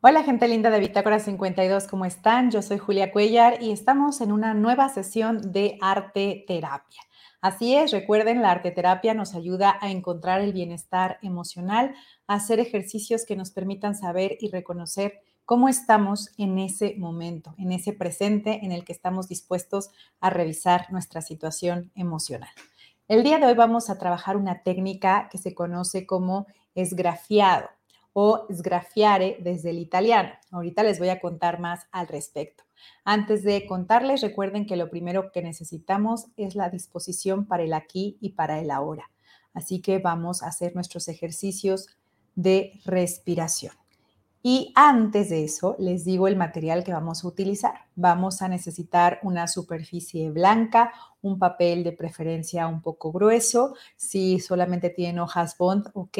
Hola gente linda de Bitácora 52, ¿cómo están? Yo soy Julia Cuellar y estamos en una nueva sesión de arte terapia. Así es, recuerden, la arte terapia nos ayuda a encontrar el bienestar emocional, a hacer ejercicios que nos permitan saber y reconocer cómo estamos en ese momento, en ese presente en el que estamos dispuestos a revisar nuestra situación emocional. El día de hoy vamos a trabajar una técnica que se conoce como esgrafiado o sgrafiare desde el italiano. Ahorita les voy a contar más al respecto. Antes de contarles, recuerden que lo primero que necesitamos es la disposición para el aquí y para el ahora. Así que vamos a hacer nuestros ejercicios de respiración. Y antes de eso, les digo el material que vamos a utilizar. Vamos a necesitar una superficie blanca, un papel de preferencia un poco grueso. Si solamente tienen hojas bond, ok,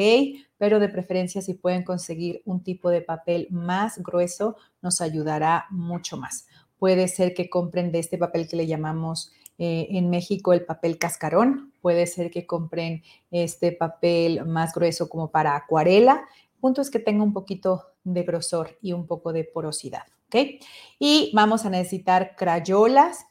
pero de preferencia si pueden conseguir un tipo de papel más grueso, nos ayudará mucho más. Puede ser que compren de este papel que le llamamos eh, en México el papel cascarón. Puede ser que compren este papel más grueso como para acuarela. punto es que tenga un poquito de grosor y un poco de porosidad, ¿ok? Y vamos a necesitar crayolas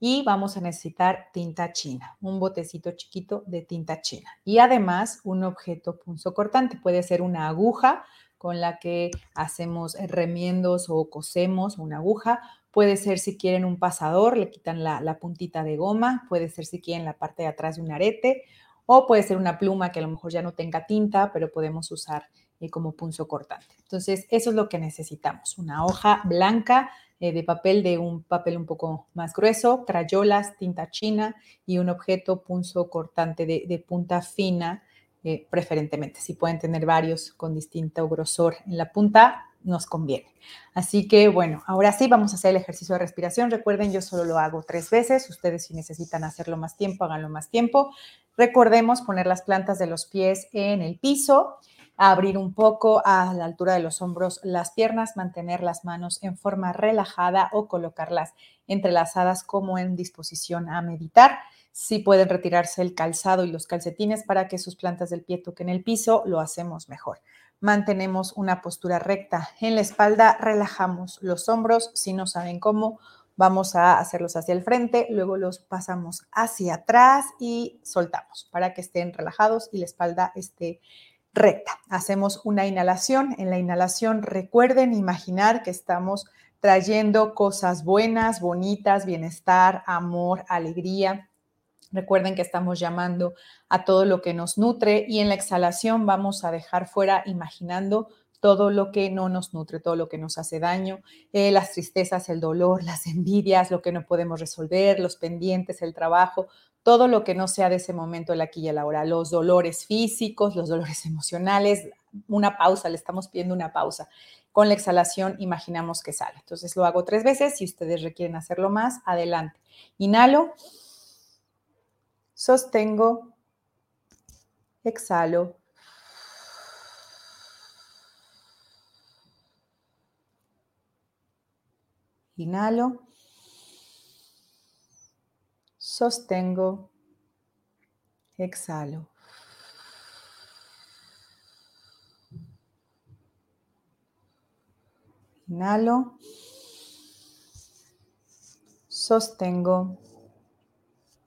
y vamos a necesitar tinta china, un botecito chiquito de tinta china. Y además un objeto punzo cortante, puede ser una aguja con la que hacemos remiendos o cosemos, una aguja, Puede ser si quieren un pasador, le quitan la, la, puntita de goma, puede ser si quieren la parte de atrás de un arete, o puede ser una pluma que a lo mejor ya no tenga tinta, pero podemos usar eh, como punzo cortante. Entonces, eso es lo que necesitamos, una hoja blanca eh, de papel de un papel un poco más grueso, crayolas, tinta china y un objeto punzo cortante de, punta fina, eh, preferentemente. Si pueden tener varios con distinto grosor en la punta, nos conviene. Así que bueno, ahora sí vamos a hacer el ejercicio de respiración. Recuerden, yo solo lo hago tres veces. Ustedes si necesitan hacerlo más tiempo, háganlo más tiempo. Recordemos poner las plantas de los pies en el piso abrir un poco a la altura de los hombros las piernas, mantener las manos en forma relajada o colocarlas entrelazadas como en disposición a meditar. Si pueden retirarse el calzado y los calcetines para que sus plantas del pie toquen el piso, lo hacemos mejor. Mantenemos una postura recta en la espalda, relajamos los hombros. Si no saben cómo, vamos a hacerlos hacia el frente, luego los pasamos hacia atrás y soltamos para que estén relajados y la espalda esté recta. Hacemos una inhalación. En la inhalación recuerden imaginar que estamos trayendo cosas buenas, bonitas, bienestar, amor, alegría. Recuerden que estamos llamando a todo lo que nos nutre y en la exhalación vamos a dejar fuera imaginando todo lo que no nos nutre, todo lo que nos hace daño, eh, las tristezas, el dolor, las envidias, lo que no podemos resolver, los pendientes, el trabajo, todo lo que no sea de ese momento, el aquí y el ahora, los dolores físicos, los dolores emocionales, una pausa, le estamos pidiendo una pausa. Con la exhalación imaginamos que sale. Entonces lo hago tres veces. Si ustedes requieren hacerlo más, adelante. Inhalo, sostengo, exhalo. Inhalo sostengo, exhalo. Inhalo, sostengo,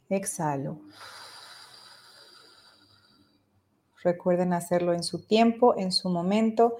exhalo. Recuerden hacerlo en su tiempo, en su momento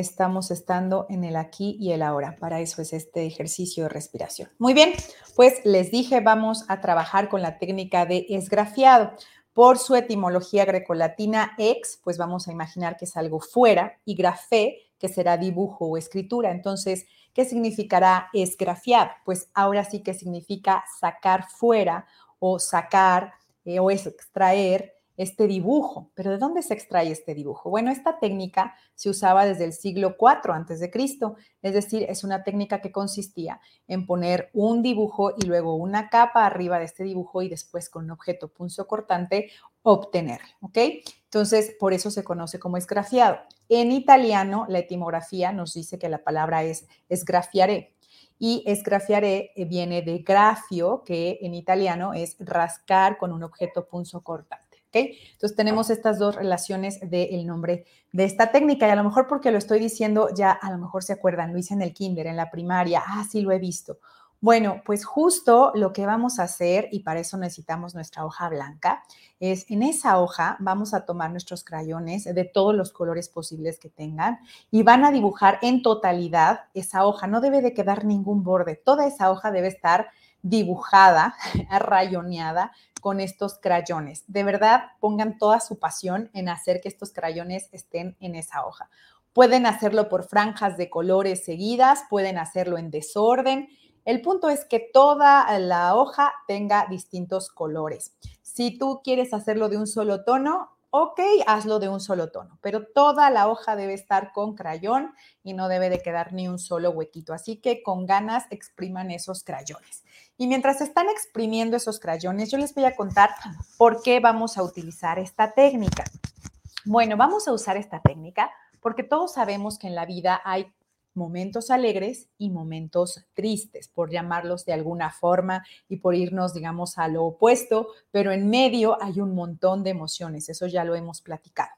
estamos estando en el aquí y el ahora. Para eso es este ejercicio de respiración. Muy bien, pues les dije, vamos a trabajar con la técnica de esgrafiado. Por su etimología grecolatina ex, pues vamos a imaginar que es algo fuera, y grafé, que será dibujo o escritura. Entonces, ¿qué significará esgrafiado? Pues ahora sí que significa sacar fuera o sacar eh, o extraer este dibujo. ¿Pero de dónde se extrae este dibujo? Bueno, esta técnica se usaba desde el siglo IV antes de Cristo, es decir, es una técnica que consistía en poner un dibujo y luego una capa arriba de este dibujo y después con un objeto punzo cortante obtenerlo, ¿ok? Entonces, por eso se conoce como esgrafiado. En italiano, la etimografía nos dice que la palabra es esgrafiare y esgrafiare eh, viene de grafio, que en italiano es rascar con un objeto punzo cortante. Entonces tenemos estas dos relaciones del nombre de esta técnica y a lo mejor porque lo estoy diciendo ya a lo mejor se acuerdan, lo hice en el kinder, en la primaria, ah, sí lo he visto. Bueno, pues justo lo que vamos a hacer, y para eso necesitamos nuestra hoja blanca, es en esa hoja vamos a tomar nuestros crayones de todos los colores posibles que tengan y van a dibujar en totalidad esa hoja. No debe de quedar ningún borde. Toda esa hoja debe estar dibujada, rayoneada con estos crayones. De verdad, pongan toda su pasión en hacer que estos crayones estén en esa hoja. Pueden hacerlo por franjas de colores seguidas, pueden hacerlo en desorden. El punto es que toda la hoja tenga distintos colores. Si tú quieres hacerlo de un solo tono, ok, hazlo de un solo tono, pero toda la hoja debe estar con crayón y no debe de quedar ni un solo huequito. Así que con ganas expriman esos crayones. Y mientras están exprimiendo esos crayones, yo les voy a contar por qué vamos a utilizar esta técnica. Bueno, vamos a usar esta técnica porque todos sabemos que en la vida hay momentos alegres y momentos tristes, por llamarlos de alguna forma y por irnos, digamos, a lo opuesto, pero en medio hay un montón de emociones, eso ya lo hemos platicado.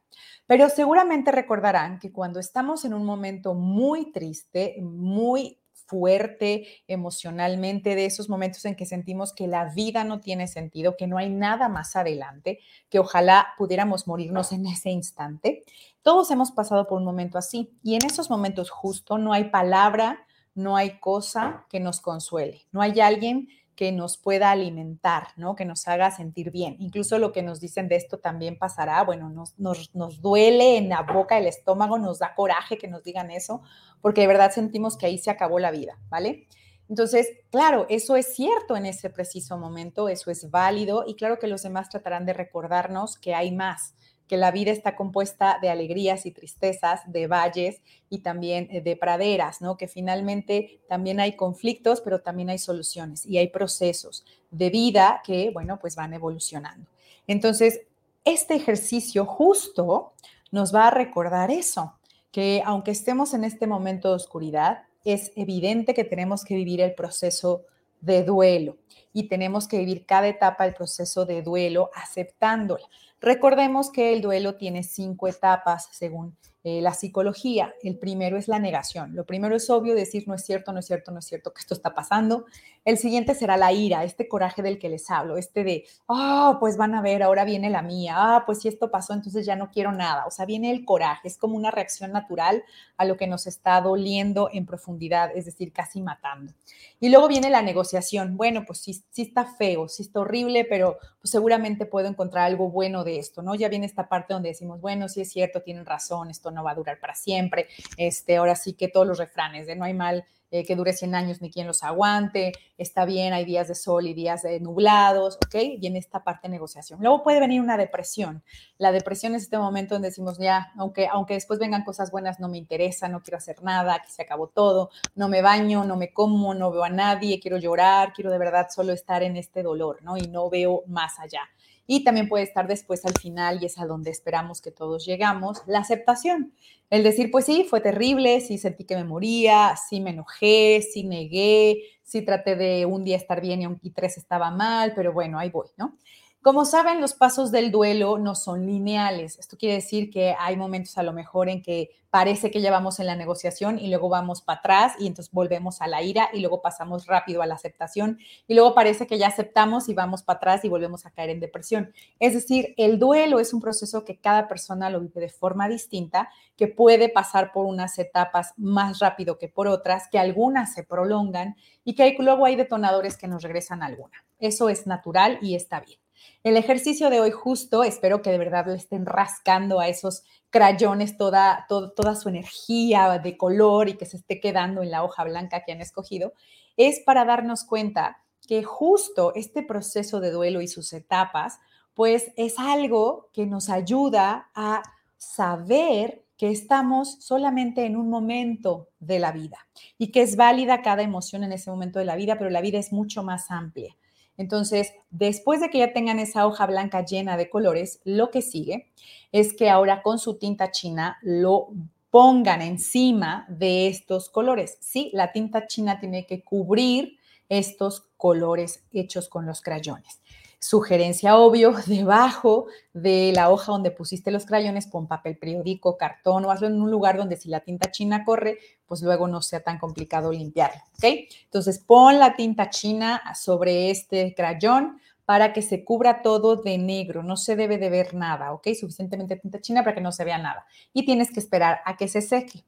Pero seguramente recordarán que cuando estamos en un momento muy triste, muy fuerte emocionalmente, de esos momentos en que sentimos que la vida no tiene sentido, que no hay nada más adelante, que ojalá pudiéramos morirnos en ese instante. Todos hemos pasado por un momento así y en esos momentos justo no hay palabra, no hay cosa que nos consuele, no hay alguien que nos pueda alimentar, ¿no? Que nos haga sentir bien. Incluso lo que nos dicen de esto también pasará, bueno, nos, nos, nos duele en la boca, el estómago, nos da coraje que nos digan eso, porque de verdad sentimos que ahí se acabó la vida, ¿vale? Entonces, claro, eso es cierto en ese preciso momento, eso es válido y claro que los demás tratarán de recordarnos que hay más, que la vida está compuesta de alegrías y tristezas, de valles y también eh, de praderas, ¿no? Que finalmente también hay conflictos, pero también hay soluciones y hay procesos de vida que, bueno, pues van evolucionando. Entonces, este ejercicio justo nos va a recordar eso, que aunque estemos en este momento de oscuridad, es evidente que tenemos que vivir el proceso de duelo y tenemos que vivir cada etapa del proceso de duelo aceptándola. Recordemos que el duelo tiene cinco etapas según eh, la psicología. El primero es la negación. Lo primero es obvio decir no es cierto, no es cierto, no es cierto que esto está pasando. El siguiente será la ira, este coraje del que les hablo, este de, ah, pues van a ver, ahora viene la mía, ah, pues si esto pasó, entonces ya no quiero nada. O sea, viene el coraje, es como una reacción natural a lo que nos está doliendo en profundidad, es decir, casi matando. Y luego viene la negociación. Bueno, pues sí, sí está feo, sí está horrible, pero pues seguramente puedo encontrar algo bueno de esto, ¿no? Ya viene esta parte donde decimos, bueno, sí es cierto, tienen razón, esto no va a durar para siempre. Este, ahora sí que todos los refranes de no hay mal eh, que dure 100 años ni quien los aguante, está bien, hay días de sol y días de nublados, ¿ok? Y en esta parte de negociación. Luego puede venir una depresión. La depresión es este momento donde decimos, ya, aunque, aunque después vengan cosas buenas, no me interesa, no quiero hacer nada, aquí se acabó todo, no me baño, no me como, no veo a nadie, quiero llorar, quiero de verdad solo estar en este dolor, ¿no? Y no veo más allá. Y también puede estar después al final, y es a donde esperamos que todos llegamos, la aceptación. El decir, pues sí, fue terrible, sí sentí que me moría, sí me enojé, sí negué, sí traté de un día estar bien y aunque tres estaba mal, pero bueno, ahí voy, ¿no? Como saben, los pasos del duelo no son lineales. Esto quiere decir que hay momentos a lo mejor en que parece que ya vamos en la negociación y luego vamos para atrás y entonces volvemos a la ira y luego pasamos rápido a la aceptación y luego parece que ya aceptamos y vamos para atrás y volvemos a caer en depresión. Es decir, el duelo es un proceso que cada persona lo vive de forma distinta, que puede pasar por unas etapas más rápido que por otras, que algunas se prolongan y que luego hay detonadores que nos regresan a alguna. Eso es natural y está bien. El ejercicio de hoy justo, espero que de verdad le estén rascando a esos crayones toda, toda su energía de color y que se esté quedando en la hoja blanca que han escogido, es para darnos cuenta que justo este proceso de duelo y sus etapas, pues es algo que nos ayuda a saber que estamos solamente en un momento de la vida y que es válida cada emoción en ese momento de la vida, pero la vida es mucho más amplia. Entonces, después de que ya tengan esa hoja blanca llena de colores, lo que sigue es que ahora con su tinta china lo pongan encima de estos colores. Sí, la tinta china tiene que cubrir estos colores hechos con los crayones. Sugerencia obvio, debajo de la hoja donde pusiste los crayones, pon papel periódico, cartón o hazlo en un lugar donde si la tinta china corre, pues luego no sea tan complicado limpiarlo, ¿ok? Entonces pon la tinta china sobre este crayón para que se cubra todo de negro, no se debe de ver nada, ¿ok? Suficientemente tinta china para que no se vea nada. Y tienes que esperar a que se seque.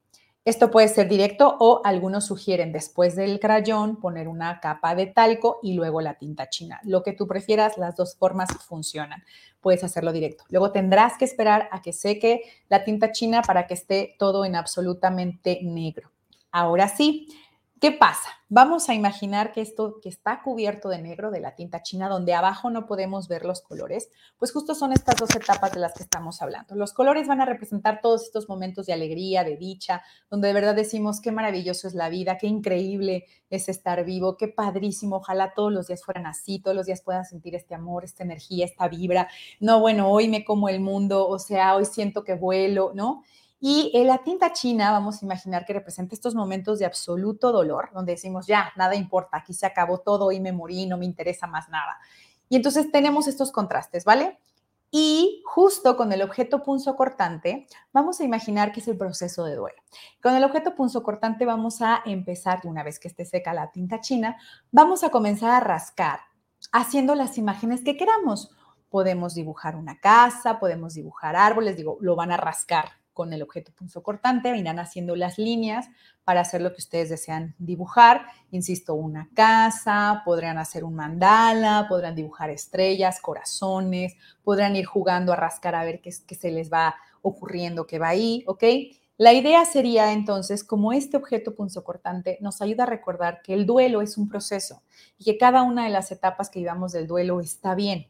Esto puede ser directo o algunos sugieren después del crayón poner una capa de talco y luego la tinta china. Lo que tú prefieras, las dos formas funcionan. Puedes hacerlo directo. Luego tendrás que esperar a que seque la tinta china para que esté todo en absolutamente negro. Ahora sí, ¿Qué pasa? Vamos a imaginar que esto que está cubierto de negro de la tinta china, donde abajo no podemos ver los colores, pues justo son estas dos etapas de las que estamos hablando. Los colores van a representar todos estos momentos de alegría, de dicha, donde de verdad decimos qué maravilloso es la vida, qué increíble es estar vivo, qué padrísimo, ojalá todos los días fueran así, todos los días puedan sentir este amor, esta energía, esta vibra. No, bueno, hoy me como el mundo, o sea, hoy siento que vuelo, ¿no? Y en la tinta china, vamos a imaginar que representa estos momentos de absoluto dolor, donde decimos, ya, nada importa, aquí se acabó todo y me morí, no me interesa más nada. Y entonces tenemos estos contrastes, ¿vale? Y justo con el objeto punzo cortante, vamos a imaginar que es el proceso de duelo. Con el objeto punzo cortante vamos a empezar, una vez que esté seca la tinta china, vamos a comenzar a rascar haciendo las imágenes que queramos. Podemos dibujar una casa, podemos dibujar árboles, digo, lo van a rascar con el objeto punzo cortante, irán haciendo las líneas para hacer lo que ustedes desean dibujar. Insisto, una casa, podrían hacer un mandala, podrán dibujar estrellas, corazones, podrán ir jugando a rascar a ver qué, qué se les va ocurriendo que va ahí, ¿ok? La idea sería entonces, como este objeto punzocortante nos ayuda a recordar que el duelo es un proceso y que cada una de las etapas que vivamos del duelo está bien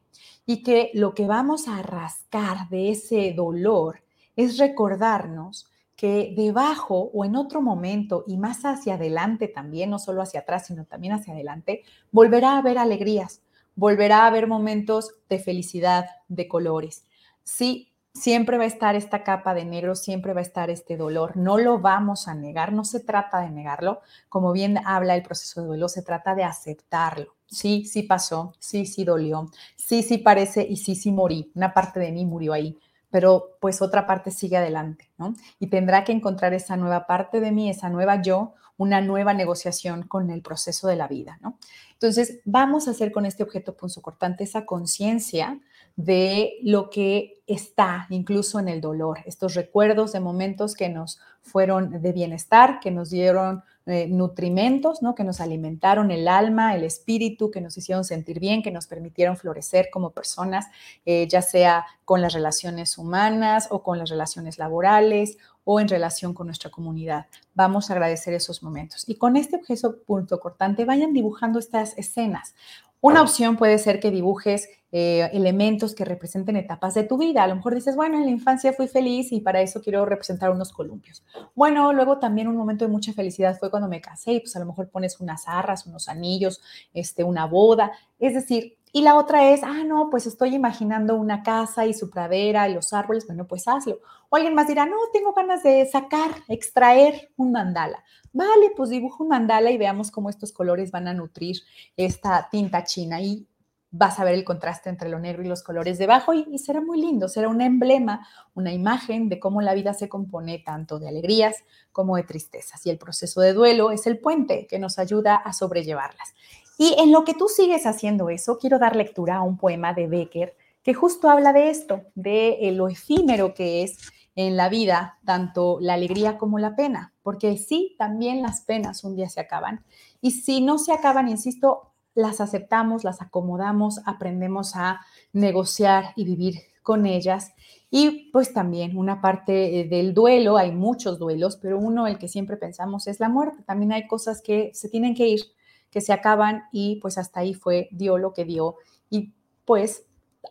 y que lo que vamos a rascar de ese dolor es recordarnos que debajo o en otro momento y más hacia adelante también, no solo hacia atrás, sino también hacia adelante, volverá a haber alegrías, volverá a haber momentos de felicidad, de colores. Sí, siempre va a estar esta capa de negro, siempre va a estar este dolor, no lo vamos a negar, no se trata de negarlo, como bien habla el proceso de duelo, se trata de aceptarlo. Sí, sí pasó, sí, sí dolió, sí, sí parece y sí, sí morí, una parte de mí murió ahí, pero pues otra parte sigue adelante, ¿no? Y tendrá que encontrar esa nueva parte de mí, esa nueva yo, una nueva negociación con el proceso de la vida, ¿no? Entonces, vamos a hacer con este objeto punzocortante esa conciencia de lo que está incluso en el dolor, estos recuerdos de momentos que nos fueron de bienestar, que nos dieron eh, nutrimentos, ¿no? que nos alimentaron el alma, el espíritu, que nos hicieron sentir bien, que nos permitieron florecer como personas, eh, ya sea con las relaciones humanas o con las relaciones laborales o en relación con nuestra comunidad. Vamos a agradecer esos momentos. Y con este objeto punto cortante, vayan dibujando estas escenas. Una opción puede ser que dibujes eh, elementos que representen etapas de tu vida. A lo mejor dices, bueno, en la infancia fui feliz y para eso quiero representar unos columpios. Bueno, luego también un momento de mucha felicidad fue cuando me casé y pues a lo mejor pones unas arras, unos anillos, este, una boda. Es decir, y la otra es, ah, no, pues estoy imaginando una casa y su pradera y los árboles, bueno, pues hazlo. O alguien más dirá, no, tengo ganas de sacar, extraer un mandala. Vale, pues dibujo un mandala y veamos cómo estos colores van a nutrir esta tinta china y vas a ver el contraste entre lo negro y los colores debajo y, y será muy lindo, será un emblema, una imagen de cómo la vida se compone tanto de alegrías como de tristezas. Y el proceso de duelo es el puente que nos ayuda a sobrellevarlas. Y en lo que tú sigues haciendo eso, quiero dar lectura a un poema de Becker que justo habla de esto, de eh, lo efímero que es en la vida, tanto la alegría como la pena, porque sí, también las penas un día se acaban. Y si no se acaban, insisto, las aceptamos, las acomodamos, aprendemos a negociar y vivir con ellas. Y pues también una parte eh, del duelo, hay muchos duelos, pero uno, el que siempre pensamos, es la muerte. También hay cosas que se tienen que ir que se acaban y pues hasta ahí fue, dio lo que dio y pues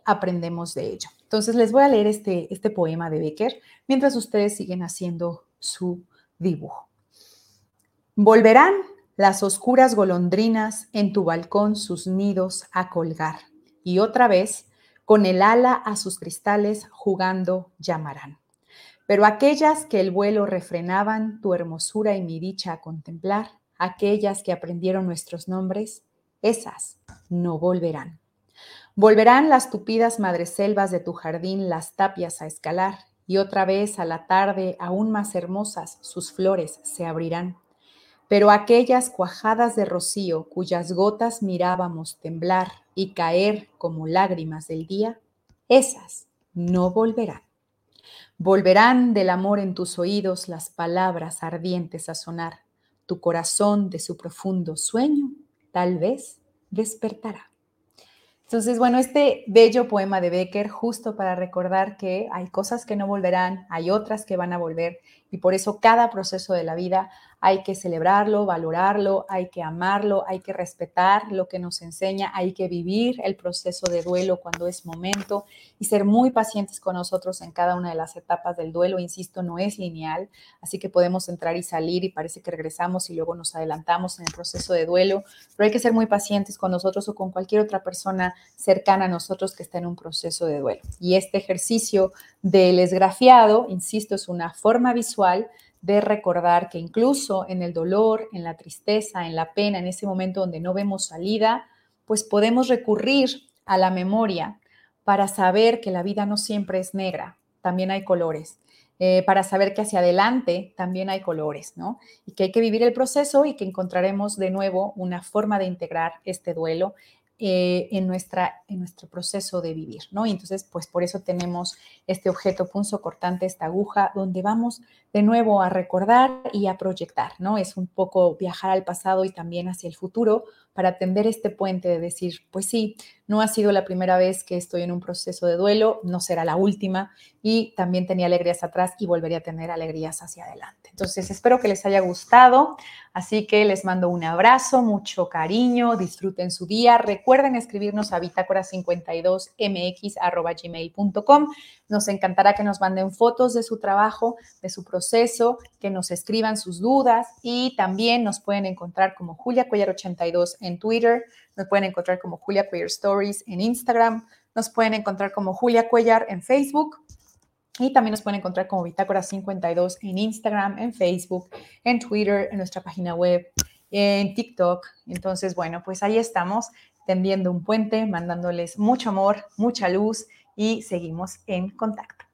aprendemos de ello. Entonces les voy a leer este, este poema de Becker mientras ustedes siguen haciendo su dibujo. Volverán las oscuras golondrinas en tu balcón sus nidos a colgar y otra vez con el ala a sus cristales jugando llamarán. Pero aquellas que el vuelo refrenaban tu hermosura y mi dicha a contemplar, aquellas que aprendieron nuestros nombres, esas no volverán. Volverán las tupidas madreselvas de tu jardín las tapias a escalar, y otra vez a la tarde, aún más hermosas, sus flores se abrirán. Pero aquellas cuajadas de rocío cuyas gotas mirábamos temblar y caer como lágrimas del día, esas no volverán. Volverán del amor en tus oídos las palabras ardientes a sonar. Tu corazón de su profundo sueño tal vez despertará. Entonces, bueno, este bello poema de Becker, justo para recordar que hay cosas que no volverán, hay otras que van a volver, y por eso cada proceso de la vida hay que celebrarlo, valorarlo, hay que amarlo, hay que respetar lo que nos enseña, hay que vivir el proceso de duelo cuando es momento y ser muy pacientes con nosotros en cada una de las etapas del duelo. Insisto, no es lineal, así que podemos entrar y salir y parece que regresamos y luego nos adelantamos en el proceso de duelo, pero hay que ser muy pacientes con nosotros o con cualquier otra persona cercana a nosotros que está en un proceso de duelo. Y este ejercicio del esgrafiado, insisto, es una forma visual de recordar que incluso en el dolor, en la tristeza, en la pena, en ese momento donde no vemos salida, pues podemos recurrir a la memoria para saber que la vida no siempre es negra, también hay colores. Eh, para saber que hacia adelante también hay colores, ¿no? Y que hay que vivir el proceso y que encontraremos de nuevo una forma de integrar este duelo eh, en, nuestra, en nuestro proceso de vivir, ¿no? Y entonces, pues por eso tenemos este objeto punzo cortante, esta aguja, donde vamos de nuevo a recordar y a proyectar, ¿no? Es un poco viajar al pasado y también hacia el futuro para tender este puente de decir, pues sí, no ha sido la primera vez que estoy en un proceso de duelo, no será la última y también tenía alegrías atrás y volvería a tener alegrías hacia adelante. Entonces, espero que les haya gustado, así que les mando un abrazo, mucho cariño, disfruten su día. Recuerden escribirnos a bitácora52mx.gmail.com. Nos encantará que nos manden fotos de su trabajo, de su proceso, que nos escriban sus dudas y también nos pueden encontrar como Julia Cuellar 82 en Twitter, nos pueden encontrar como Julia Cuellar Stories en Instagram, nos pueden encontrar como Julia Cuellar en Facebook y también nos pueden encontrar como Bitácora 52 en Instagram, en Facebook, en Twitter, en nuestra página web, en TikTok. Entonces, bueno, pues ahí estamos tendiendo un puente, mandándoles mucho amor, mucha luz y seguimos en contacto.